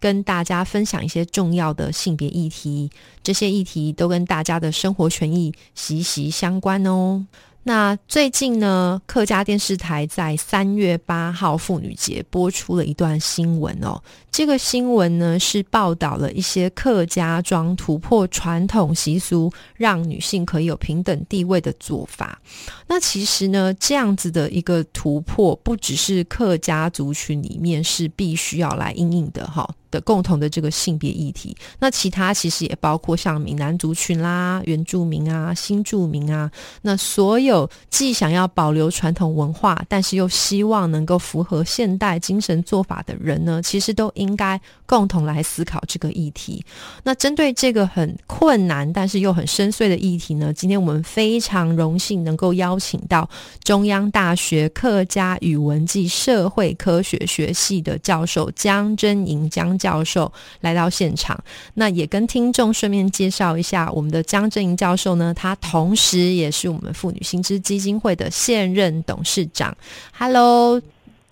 跟大家分享一些重要的性别议题，这些议题都跟大家的生活权益息息相关哦。那最近呢，客家电视台在三月八号妇女节播出了一段新闻哦。这个新闻呢是报道了一些客家庄突破传统习俗，让女性可以有平等地位的做法。那其实呢，这样子的一个突破，不只是客家族群里面是必须要来应应的哈。的共同的这个性别议题，那其他其实也包括像闽南族群啦、原住民啊、新住民啊，那所有既想要保留传统文化，但是又希望能够符合现代精神做法的人呢，其实都应该共同来思考这个议题。那针对这个很困难但是又很深邃的议题呢，今天我们非常荣幸能够邀请到中央大学客家语文暨社会科学学系的教授江真莹江。教授来到现场，那也跟听众顺便介绍一下我们的江正英教授呢。他同时也是我们妇女新知基金会的现任董事长。Hello，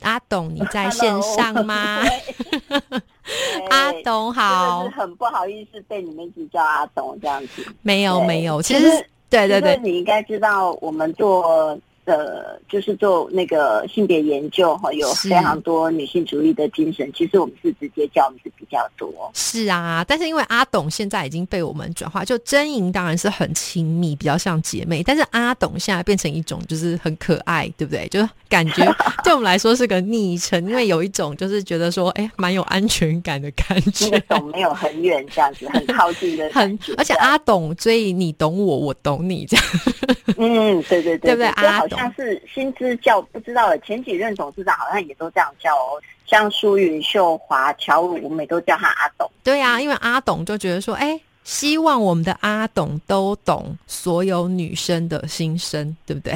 阿董，你在线上吗？阿董好，很不好意思被你们一直叫阿董这样子。没有没有，其实对对对，你应该知道我们做。呃，就是做那个性别研究哈，有非常多女性主义的精神。其实我们是直接教的是比较多。是啊，但是因为阿董现在已经被我们转化，就真莹当然是很亲密，比较像姐妹。但是阿董现在变成一种就是很可爱，对不对？就是感觉 对我们来说是个昵称，因为有一种就是觉得说，哎，蛮有安全感的感觉。董没有很远这样子，很靠近的 很，而且阿董，所以你懂我，我懂你这样。嗯，对对对，对不对？阿董。像是薪资叫不知道了，前几任董事长好像也都这样叫哦，像苏云秀华、乔武，我们也都叫他阿董。对呀，因为阿董就觉得说，哎，希望我们的阿董都懂所有女生的心声，对不对？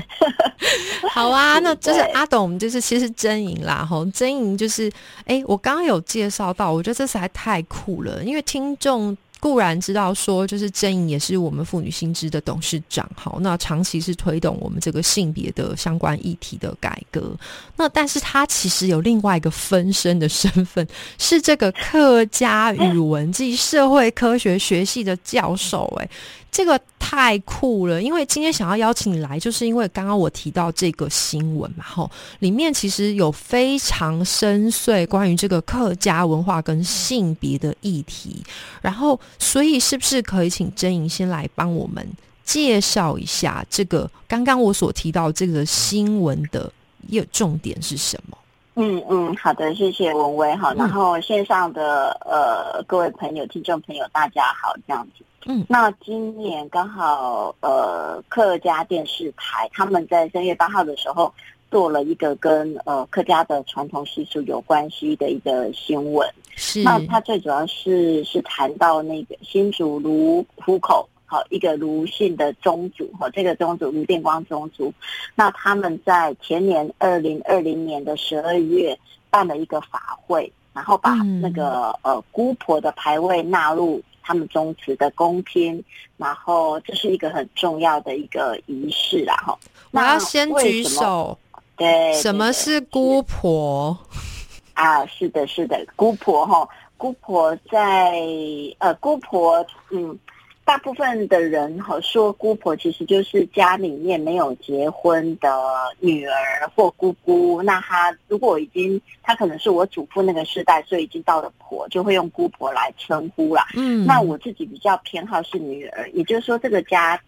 好啊，那就是阿董，就是其实真莹啦，吼，真莹就是，哎，我刚刚有介绍到，我觉得这实在太酷了，因为听众。固然知道说，就是郑颖也是我们妇女新知的董事长，好，那长期是推动我们这个性别的相关议题的改革。那但是他其实有另外一个分身的身份，是这个客家语文暨社会科学学系的教授，哎。这个太酷了，因为今天想要邀请你来，就是因为刚刚我提到这个新闻嘛，吼，里面其实有非常深邃关于这个客家文化跟性别的议题，然后，所以是不是可以请真莹先来帮我们介绍一下这个刚刚我所提到这个新闻的一个重点是什么？嗯嗯，好的，谢谢文威哈，然后线上的呃各位朋友、听众朋友，大家好，这样子。嗯，那今年刚好呃客家电视台他们在三月八号的时候做了一个跟呃客家的传统习俗有关系的一个新闻。是，那它最主要是是谈到那个新竹卢湖口。好，一个卢姓的宗族，哈，这个宗族卢电光宗族，那他们在前年二零二零年的十二月办了一个法会，然后把那个呃姑婆的牌位纳入他们宗祠的公厅，然后这是一个很重要的一个仪式啦，哈。我要先举手，对，什么是姑婆？啊，是的，是的，姑婆哈，姑婆在呃，姑婆，嗯。大部分的人哈说姑婆其实就是家里面没有结婚的女儿或姑姑。那她如果已经，她可能是我祖父那个时代，所以已经到了婆，就会用姑婆来称呼啦。嗯，那我自己比较偏好是女儿，也就是说这个家、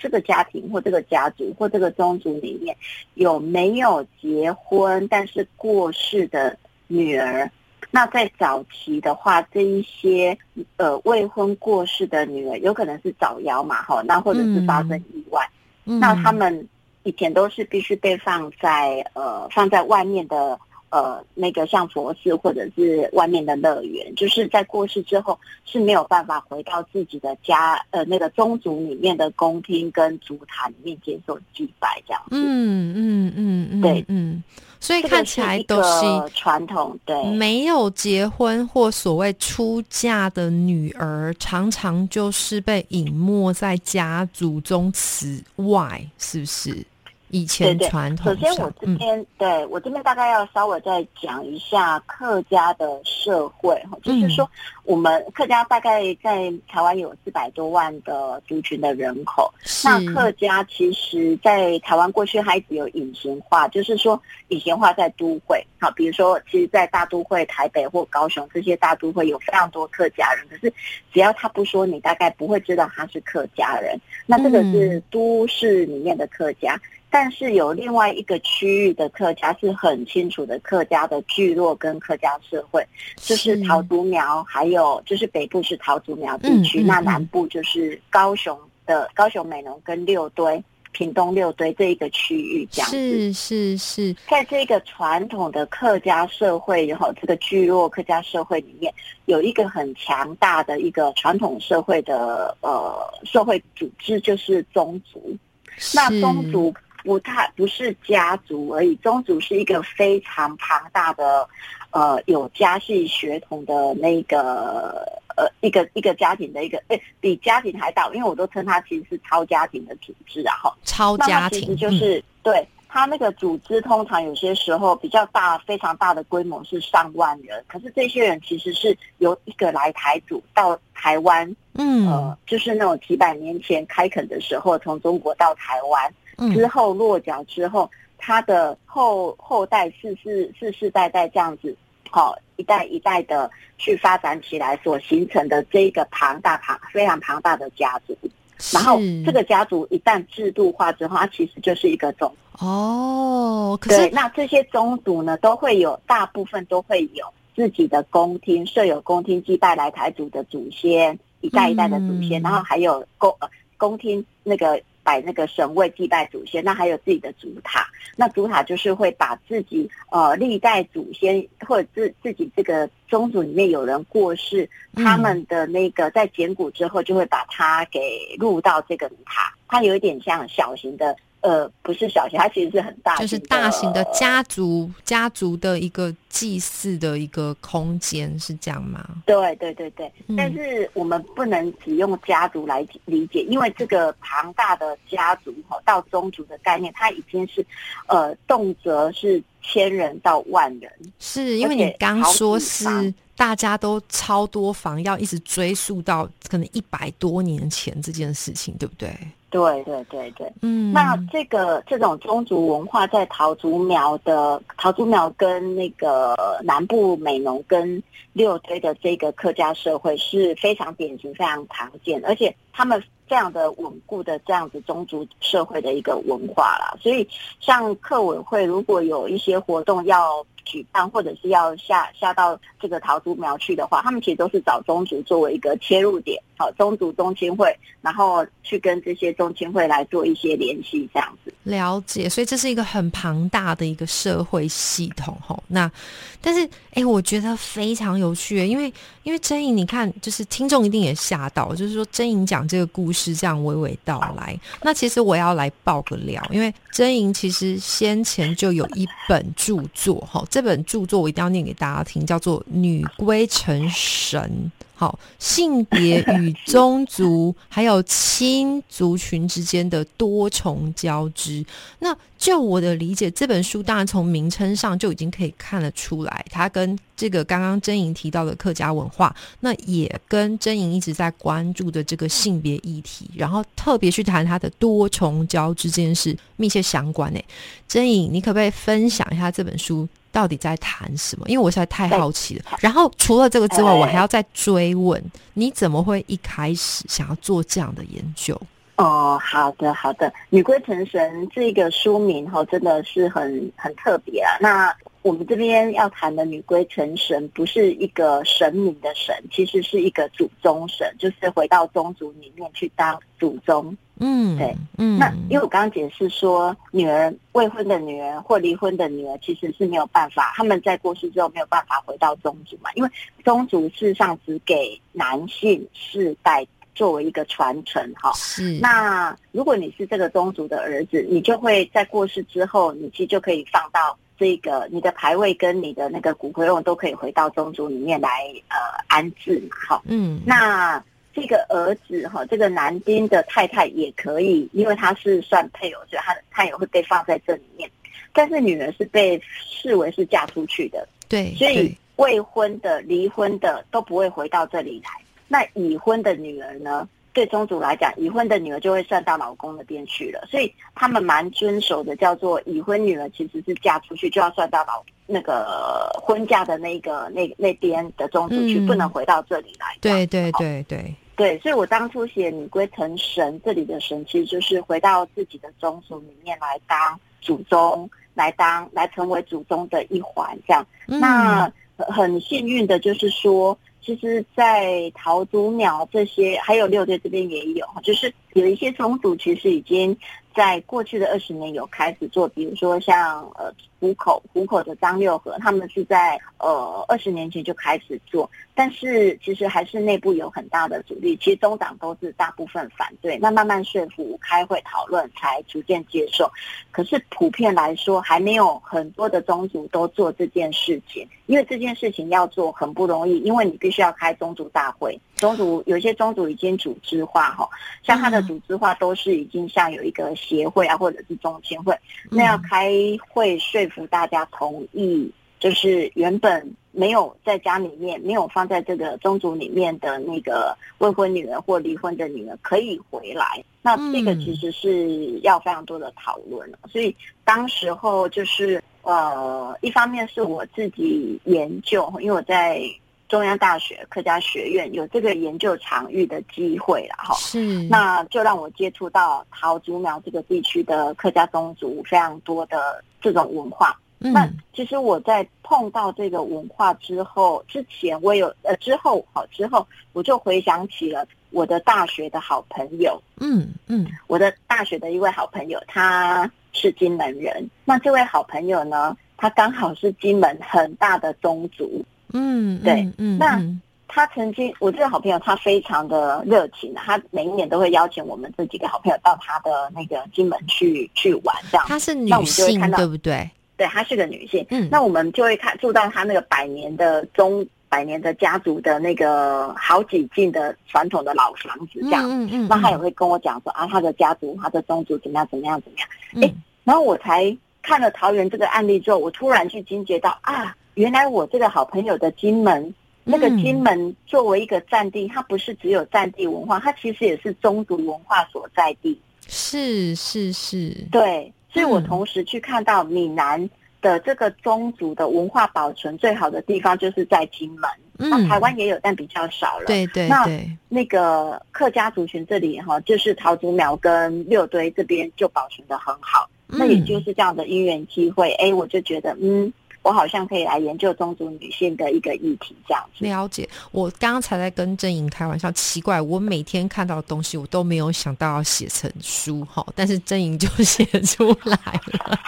这个家庭或这个家族或这个宗族里面有没有结婚但是过世的女儿。那在早期的话，这一些呃未婚过世的女儿，有可能是早夭嘛，哈，那或者是发生意外，那他们以前都是必须被放在呃放在外面的呃那个像佛寺或者是外面的乐园，就是在过世之后是没有办法回到自己的家呃那个宗族里面的宫厅跟祖塔里面接受祭拜这样子。嗯嗯嗯嗯，对嗯，所以看起来都是传统，对。没有结婚或所谓出嫁的女儿，常常就是被隐没在家族宗祠外，是不是？以前对对传统首先，我这边、对我这边大概要稍微再讲一下客家的社会哈，嗯就是说我们客家大概在台湾有四百多万的族群的人口，那客家其实，在台湾过去还一直有隐形化，就是说隐形化在都会，好，比如说，其实，在大都会台北或高雄这些大都会有非常多客家人，可是只要他不说，你大概不会知道他是客家人。那这个是都市里面的客家。但是有另外一个区域的客家是很清楚的客家的聚落跟客家社会，就是桃竹苗，还有就是北部是桃竹苗地区，嗯嗯嗯那南部就是高雄的高雄美浓跟六堆、屏东六堆这一个区域这样子。是是是，在这个传统的客家社会，然后这个聚落客家社会里面，有一个很强大的一个传统社会的呃社会组织，就是宗族。那宗族不太不是家族而已，宗族是一个非常庞大的，呃，有家系血统的那个呃一个一个家庭的一个，哎，比家庭还大，因为我都称它其实是超家庭的组织啊，哈。超家庭，它其实就嗯是、对它那个组织，通常有些时候比较大、非常大的规模是上万人，可是这些人其实是由一个来台组到台湾，嗯呃，就是那种几百年前开垦的时候，从中国到台湾之嗯后落脚之后，他的后后代世世世世代代这样子，好、一代一代的去发展起来所形成的这一个庞大庞非常庞大的家族。然后这个家族一旦制度化之后，它其实就是一个宗。哦，可对，那这些宗族呢，都会有大部分都会有自己的宫厅，设有宫厅祭拜来台族的祖先，一代一代的祖先，嗯然后还有宫呃宫厅那个摆那个神位祭拜祖先，那还有自己的祖塔。那祖塔就是会把自己呃历代祖先或者自自己这个宗族里面有人过世，嗯他们的那个在捡骨之后，就会把它给入到这个塔。它有一点像小型的，呃，不是小型，它其实是很大的，就是大型的家族家族的一个祭祀的一个空间，是这样吗？对对对对，嗯但是我们不能只用家族来理解，因为这个庞大的家族哈到宗族的概念，它已经是呃动辄是千人到万人。是因为你刚说是大家都超多房，要一直追溯到可能一百多年前这件事情，对不对？对对对对，嗯，那这个这种宗族文化在桃竹苗的桃竹苗跟那个南部美浓跟六堆的这个客家社会是非常典型、非常常见，而且他们非常的稳固的这样子宗族社会的一个文化啦。所以像客委会如果有一些活动要举办，或者是要下下到这个桃竹苗去的话，他们其实都是找宗族作为一个切入点，好，宗族宗亲会，然后去跟这些宗亲会来做一些联系，这样子。了解，所以这是一个很庞大的一个社会系统吼。那但是哎，我觉得非常有趣，因为因为真莹，你看，就是听众一定也吓到，就是说真莹讲这个故事这样娓娓道来。那其实我要来爆个料，因为真莹其实先前就有一本著作哈，这本著作我一定要念给大家听，叫做《女归成神》。好，性别与宗族还有亲族群之间的多重交织。那就我的理解，这本书当然从名称上就已经可以看得出来，它跟这个刚刚真莹提到的客家文化，那也跟真莹一直在关注的这个性别议题，然后特别去谈它的多重交织这件事密切相关。诶，真莹，你可不可以分享一下这本书？到底在谈什么？因为我实在太好奇了。然后除了这个之外，我还要再追问，你怎么会一开始想要做这样的研究？哦，好的好的，《女归成神》这个书名哈、真的是很很特别啊。那我们这边要谈的女归成神，不是一个神明的神，其实是一个祖宗神，就是回到宗族里面去当祖宗。嗯，对，嗯，那因为我刚刚解释说，女儿未婚的女儿或离婚的女儿其实是没有办法，他们在过世之后没有办法回到宗族嘛，因为宗族事实上只给男性世代作为一个传承哈。是那如果你是这个宗族的儿子，你就会在过世之后，你其实就可以放到这个你的牌位跟你的那个骨灰瓮都可以回到宗族里面来呃安置嘛，哈。嗯，那这个儿子哈，这个男丁的太太也可以，因为他是算配偶，所以他他也会被放在这里面。但是女儿是被视为是嫁出去的，对，所以未婚的、离婚的都不会回到这里来。那已婚的女儿呢？对宗族来讲，已婚的女儿就会算到老公那边去了，所以他们蛮遵守的，叫做已婚女儿其实是嫁出去就要算到老那个婚嫁的那个那那边的宗族去，嗯不能回到这里来。对对好对对，对，所以我当初写女归成神，这里的神其实就是回到自己的宗族里面来当祖宗，来当来成为祖宗的一环，这样。嗯那很很幸运的就是说，其实，在桃竹鸟这些，还有六队这边也有，就是有一些重组其实已经在过去的二十年有开始做，比如说像呃虎口虎口的张六合，他们是在呃二十年前就开始做，但是其实还是内部有很大的阻力，其实中党都是大部分反对，那慢慢说服、开会讨论才逐渐接受。可是普遍来说，还没有很多的宗族都做这件事情，因为这件事情要做很不容易，因为你必须要开宗族大会，宗族有些宗族已经组织化哈，像他的组织化都是已经像有一个协会啊，或者是中心会，那要开会说服大家同意，就是原本没有在家里面没有放在这个宗族里面的那个未婚女人或离婚的女人可以回来。那这个其实是要非常多的讨论了，所以当时候就是呃，一方面是我自己研究，因为我在中央大学客家学院有这个研究场域的机会了哈。是那就让我接触到桃竹苗这个地区的客家宗族非常多的这种文化。那嗯其实我在碰到这个文化之后，之前我有呃之后好之后，我就回想起了我的大学的好朋友，嗯嗯我的大学的一位好朋友，他是金门人。那这位好朋友呢，他刚好是金门很大的宗族，嗯，对嗯嗯，那嗯他曾经，我这个好朋友他非常的热情啊，他每一年都会邀请我们这几个好朋友到他的那个金门去去玩，这样。他是女性对不对？对，她是个女性，嗯，那我们就会看住到她那个百年的中百年的家族的那个好几进的传统的老房子这样。嗯嗯，那她也会跟我讲说啊，她的家族、她的宗族怎么样怎么样怎么样。哎嗯然后我才看了桃园这个案例之后，我突然去惊觉到啊，原来我这个好朋友的金门。那个嗯金门作为一个战地，它不是只有战地文化，它其实也是宗族文化所在地。是是是，对，所以我嗯同时去看到闽南的这个宗族的文化保存最好的地方，就是在金门。那嗯，台湾也有，但比较少了。对对那对，那个客家族群这里哈，就是桃竹苗跟六堆这边就保存的很好。那也嗯就是这样的因缘机会，哎，我就觉得嗯，我好像可以来研究宗族女性的一个议题这样子。了解，我刚刚才在跟郑颖开玩笑，奇怪，我每天看到的东西，我都没有想到要写成书哈，但是郑颖就 写出来了。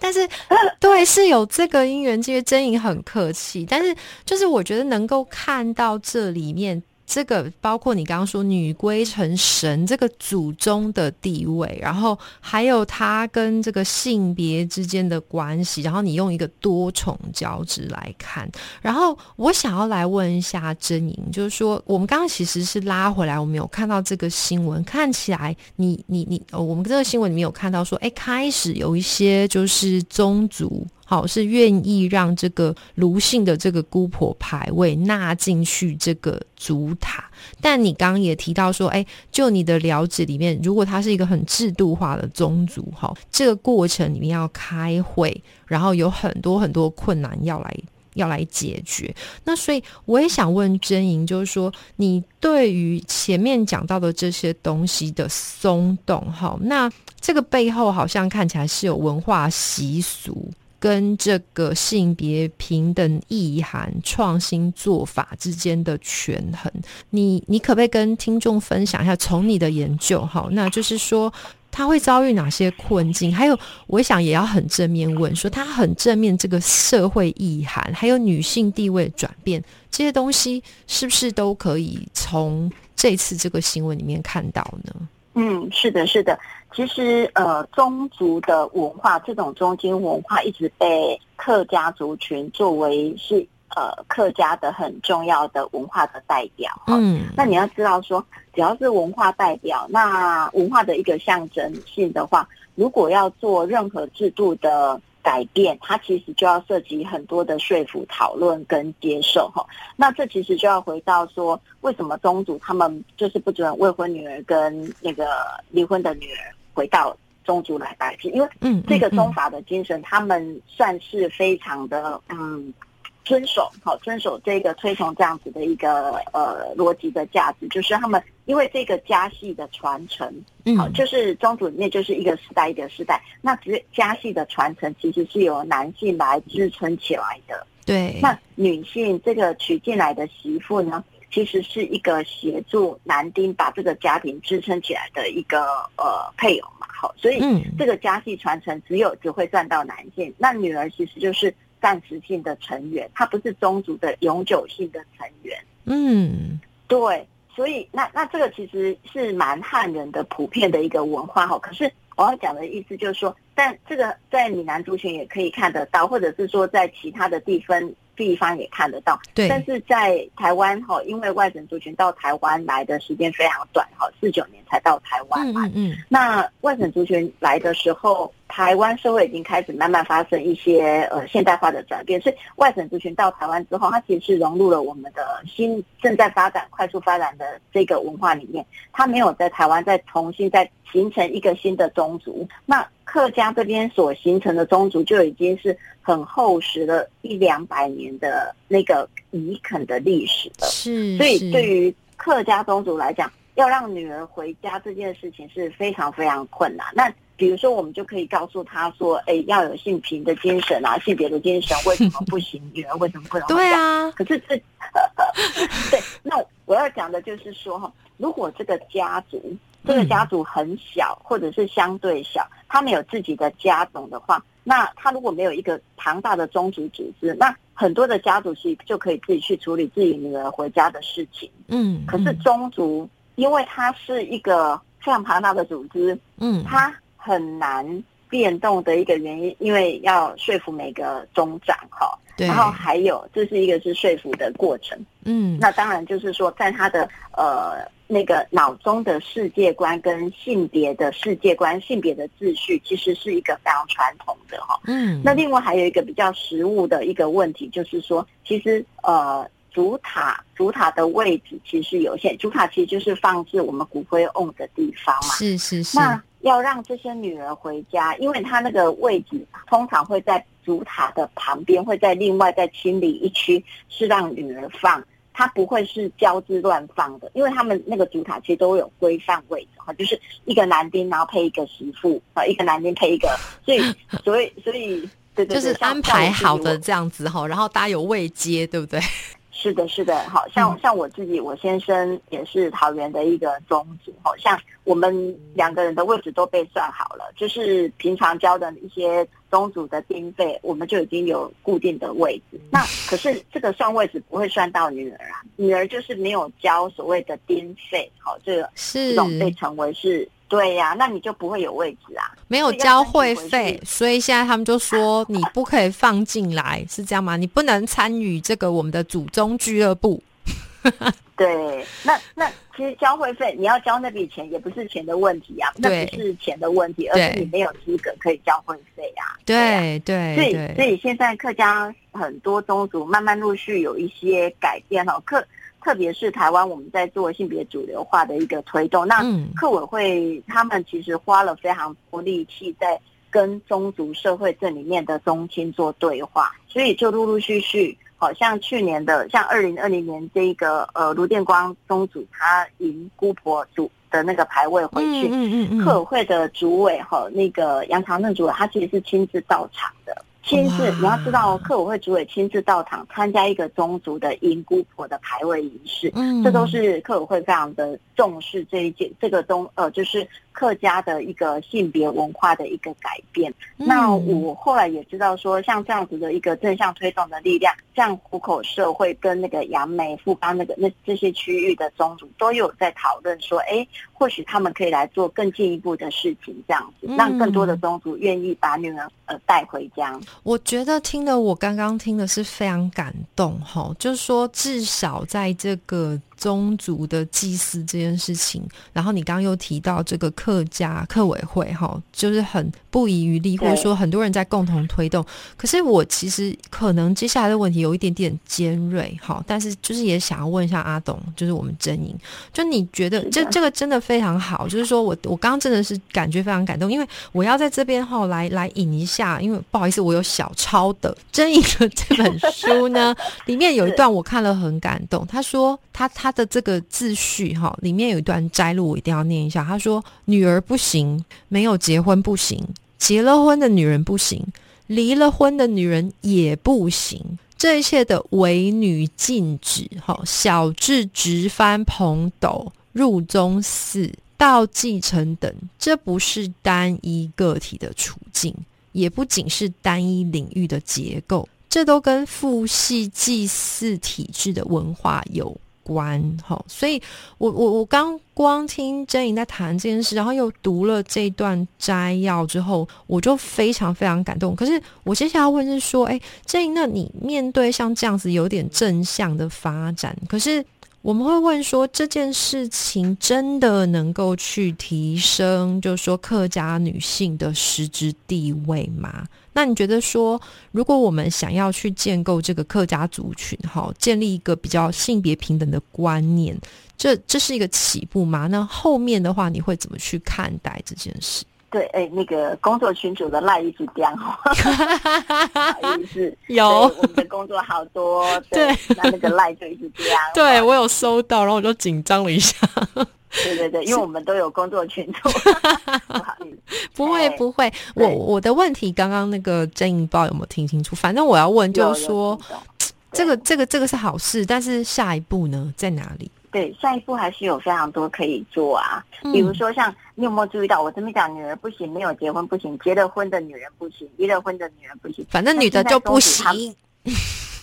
但是，对，是有这个因缘机会，郑颖很客气，但是就是我觉得能够看到这里面。这个包括你刚刚说女归成神这个祖宗的地位，然后还有他跟这个性别之间的关系，然后你用一个多重交织来看，然后我想要来问一下真莹，就是说我们刚刚其实是拉回来，我们有看到这个新闻，看起来你你你，我们这个新闻里面有看到说，哎，开始有一些就是宗族。好，是愿意让这个卢姓的这个姑婆牌位纳进去这个主塔，但你刚刚也提到说，哎，就你的了解里面，如果它是一个很制度化的宗族，哈，这个过程里面要开会，然后有很多很多困难要来要来解决。那所以我也想问真莹，就是说，你对于前面讲到的这些东西的松动，哈，那这个背后好像看起来是有文化习俗。跟这个性别平等意涵、创新做法之间的权衡。你你可不可以跟听众分享一下，从你的研究哈，那就是说。他会遭遇哪些困境？还有，我想也要很正面问说，他很正面这个社会意涵，还有女性地位转变这些东西，是不是都可以从这次这个新闻里面看到呢？嗯，是的，是的。其实，呃，宗族的文化，这种中间文化一直被客家族群作为是。呃，客家的很重要的文化的代表，嗯，那你要知道说，只要是文化代表，那文化的一个象征性的话，如果要做任何制度的改变，它其实就要涉及很多的说服、讨论跟接受，哈。那这其实就要回到说，为什么宗族他们就是不准未婚女儿跟那个离婚的女儿回到宗族来拜祭？因为，嗯，这个宗法的精神，他们算是非常的，嗯。遵守好，遵守这个推崇这样子的一个呃逻辑的价值，就是他们因为这个家系的传承，好，就是宗族里面就是一个时代一个时代，那只家系的传承其实是由男性来支撑起来的。对，那女性这个娶进来的媳妇呢，其实是一个协助男丁把这个家庭支撑起来的一个呃配偶嘛。好，所以这个家系传承只有只会赚到男性，那女儿其实就是。暂时性的成员，她不是宗族的永久性的成员。嗯，对，所以那那这个其实是蛮汉人的普遍的一个文化哈。可是我要讲的意思就是说，但这个在闽南族群也可以看得到，或者是说在其他的地方。地方也看得到，对。但是在台湾哈，因为外省族群到台湾来的时间非常短哈，四九年才到台湾嘛。嗯嗯。那外省族群来的时候，台湾社会已经开始慢慢发生一些呃现代化的转变，所以外省族群到台湾之后，它其实是融入了我们的新正在发展、快速发展的这个文化里面。它没有在台湾再重新再形成一个新的宗族。那客家这边所形成的宗族就已经是很厚实的一两百年的那个遗垦的历史了，是。所以对于客家宗族来讲，要让女儿回家这件事情是非常非常困难。那比如说，我们就可以告诉他说：“哎，要有性平的精神啊，性别的精神，为什么不行？女儿为什么不能？”对啊。可是这，对，那我要讲的就是说哈，如果这个家族。这个家族很小，或者是相对小，他们有自己的家种的话，那他如果没有一个庞大的宗族组织，那很多的家族是就可以自己去处理自己女儿回家的事情。嗯，可是宗族，因为它是一个非常庞大的组织，嗯，它很难变动的一个原因，因为要说服每个宗长哈，然后还有这是一个是说服的过程。嗯，那当然就是说，在他的呃。那个脑中的世界观跟性别的世界观、性别的秩序，其实是一个非常传统的哈。嗯。那另外还有一个比较实物的一个问题，就是说，其实呃，主塔主塔的位置其实有限，主塔其实就是放置我们骨灰瓮的地方嘛。是是是。那要让这些女儿回家，因为她那个位置通常会在主塔的旁边，会在另外再清理一区，是让女儿放。它不会是交织乱放的，因为他们那个主塔其实都有规范位置哈，就是一个男丁，然后配一个媳妇啊，一个男丁配一个，所以 所以所以对对，就是安排好的这样子哈，然后大家有位接，对不对？是的，是的，好像像我自己，我先生也是桃园的一个宗主，好像我们两个人的位置都被算好了，就是平常交的一些宗主的丁费，我们就已经有固定的位置。那可是这个算位置不会算到女儿啊，女儿就是没有交所谓的丁费，好，这个这种被称为是。对呀，那你就不会有位置啊，没有交会费，所以现在他们就说你不可以放进来，是这样吗？你不能参与这个我们的祖宗俱乐部。对，那那其实交会费，你要交那笔钱也不是钱的问题啊，那不是钱的问题，而是你没有资格可以交会费啊。对对，所以所以现在客家很多宗族慢慢陆续有一些改变哦，客。特别是台湾，我们在做性别主流化的一个推动。那客委会他们其实花了非常多力气在跟宗族社会这里面的宗亲做对话，所以就陆陆续续，好像去年的，像二零二零年这个呃卢电光宗主他迎姑婆主的那个牌位回去，客委会的主委哈那个杨长正主委，他其实是亲自到场的。亲自你要知道，客委会主委亲自到场参加一个宗族的迎姑婆的牌位仪式，嗯这都是客委会非常的重视这一件这个东呃，就是客家的一个性别文化的一个改变。那嗯我后来也知道说，像这样子的一个正向推动的力量，像虎口社会跟那个杨梅、富邦那个那这些区域的宗族都有在讨论说，哎，或许他们可以来做更进一步的事情，这样子嗯让更多的宗族愿意把女儿呃带回家。我觉得听的我刚刚听的是非常感动哈，就是说至少在这个宗族的祭祀这件事情，然后你刚刚又提到这个客家客委会哈，就是很不遗余力，或者说很多人在共同推动。可是我其实可能接下来的问题有一点点尖锐哈，但是就是也想要问一下阿董，就是我们真莹，就你觉得这这个真的非常好，就是说我我刚刚真的是感觉非常感动，因为我要在这边哈来来引一下，因为不好意思，我有小抄的真莹的这本书呢，里面有一段我看了很感动。他说他他他的这个自序哈，里面有一段摘录，我一定要念一下。他说：“女儿不行，没有结婚不行，结了婚的女人不行，离了婚的女人也不行。”这一切的唯女禁止，哈，小至直翻蓬斗入宗寺到继承等，这不是单一个体的处境，也不仅是单一领域的结构，这都跟父系祭祀体制的文化有关。哈，所以我我我刚光听真莹在谈这件事，然后又读了这段摘要之后，我就非常非常感动。可是我接下来问是说，哎，真莹，那你面对像这样子有点正向的发展，可是我们会问说，这件事情真的能够去提升，就是说客家女性的实质地位吗？那你觉得说，如果我们想要去建构这个客家族群，哈，建立一个比较性别平等的观念，这这是一个起步吗？那后面的话，你会怎么去看待这件事？对，哎，那个工作群主的赖一直掉，不好意思，有我们的工作好多，对那那个赖就一直掉，对我有收到，然后我就紧张了一下。对对对，因为我们都有工作群组，不好意思，不会哎不会，我对我的问题刚刚那个真引报有没有听清楚？反正我要问，就是说，这个这个这个是好事，但是下一步呢在哪里？对，下一步还是有非常多可以做啊。嗯比如说，像你有没有注意到，我这边讲女人不行，没有结婚不行，结了婚的女人不行，离了婚的女人不行。反正女的就不行。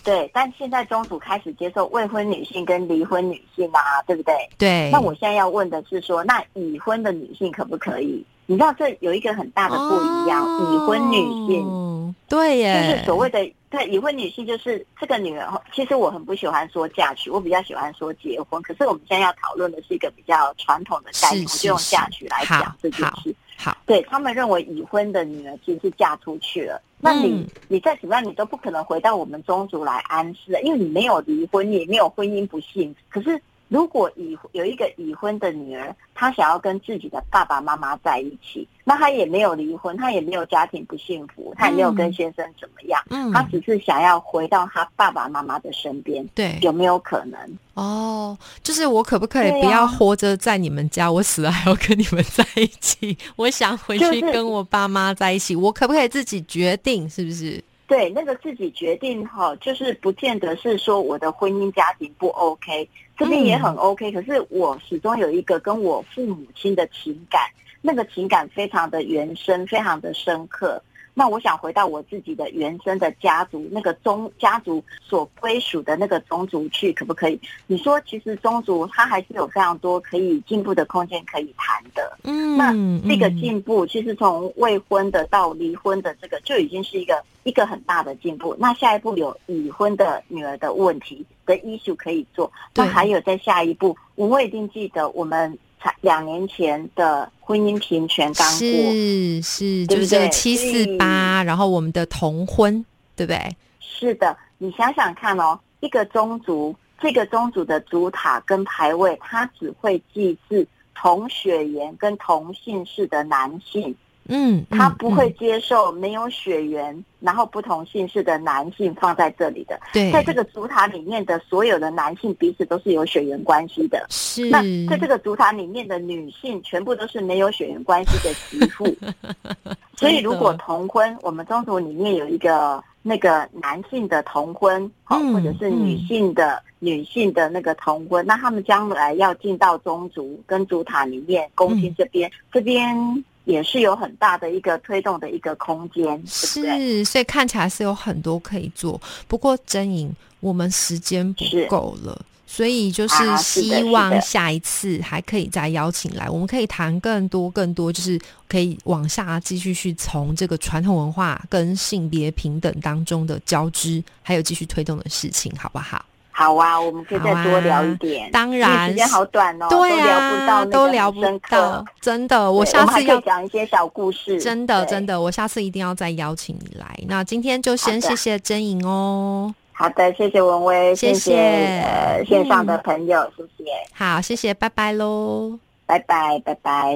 对，但现在宗主开始接受未婚女性跟离婚女性啊，对不对？对，那我现在要问的是说，那已婚的女性可不可以？你知道这有一个很大的不一样，已婚女性哦对就，是所谓的对已婚女性，就是这个女人。其实我很不喜欢说嫁娶，我比较喜欢说结婚。可是我们现在要讨论的是一个比较传统的概念，就用嫁娶来讲这件事。好，对他们认为已婚的女儿其实是嫁出去了，那你、嗯你再怎么样，你都不可能回到我们宗族来安置，因为你没有离婚，你也没有婚姻不幸。可是如果已有一个已婚的女儿，她想要跟自己的爸爸妈妈在一起，那她也没有离婚，她也没有家庭不幸福，她也没有跟先生怎么样，嗯她只是想要回到她爸爸妈妈的身边，对有没有可能？哦，就是我可不可以不要活着在你们家，我死了还要跟你们在一起？我想回去跟我爸妈在一起，我可不可以自己决定？是不是？对，那个自己决定哈，就是不见得是说我的婚姻家庭不 OK，这边也很 OK，、可是我始终有一个跟我父母亲的情感，那个情感非常的原生，非常的深刻。那我想回到我自己的原生的家族，那个宗家族所归属的那个宗族去，可不可以？你说，其实宗族它还是有非常多可以进步的空间可以谈的。嗯，那这个嗯进步，其实从未婚的到离婚的这个，就已经是一个一个很大的进步。那下一步有已婚的女儿的问题的 issue 可以做，那还有在下一步，我一定记得我们才两年前的婚姻平权刚过，是是，就是这个对七四八，然后我们的同婚，对不对？是的，你想想看哦，一个宗族，这个宗族的主塔跟牌位，它只会祭祀同血缘跟同姓氏的男性。嗯，嗯他不会嗯接受没有血缘，然后不同姓氏的男性放在这里的。对，在这个主塔里面的所有的男性彼此都是有血缘关系的。是那在这个主塔里面的女性全部都是没有血缘关系的媳妇，所以如果同婚，我们宗族里面有一个那个男性的同婚，好，或者是女性的女性的那个同婚，那他们将来要进到宗族跟主塔里面，公亲这边这边。也是有很大的一个推动的一个空间，是，所以看起来是有很多可以做。不过真颖，我们时间不够了，所以就是希望下一次还可以再邀请来，我们可以谈更多更多，就是可以往下继续去从这个传统文化跟性别平等当中的交织，还有继续推动的事情，好不好？好啊，我们可以再多聊一点。当然，时间好短哦，对啊，都聊不到，真的。我下次要讲一些小故事。真的，真的，我下次一定要再邀请你来。那今天就先谢谢真莹哦。好的，谢谢文威，谢谢线上的朋友，谢谢。好，谢谢，拜拜喽，拜拜，拜拜。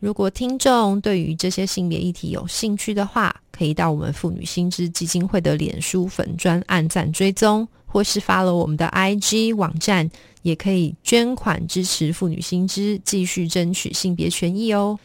如果听众对于这些性别议题有兴趣的话，可以到我们妇女心知基金会的脸书粉专按赞追踪。或是发了我们的 IG 网站，也可以捐款支持妇女新知，继续争取性别权益哦。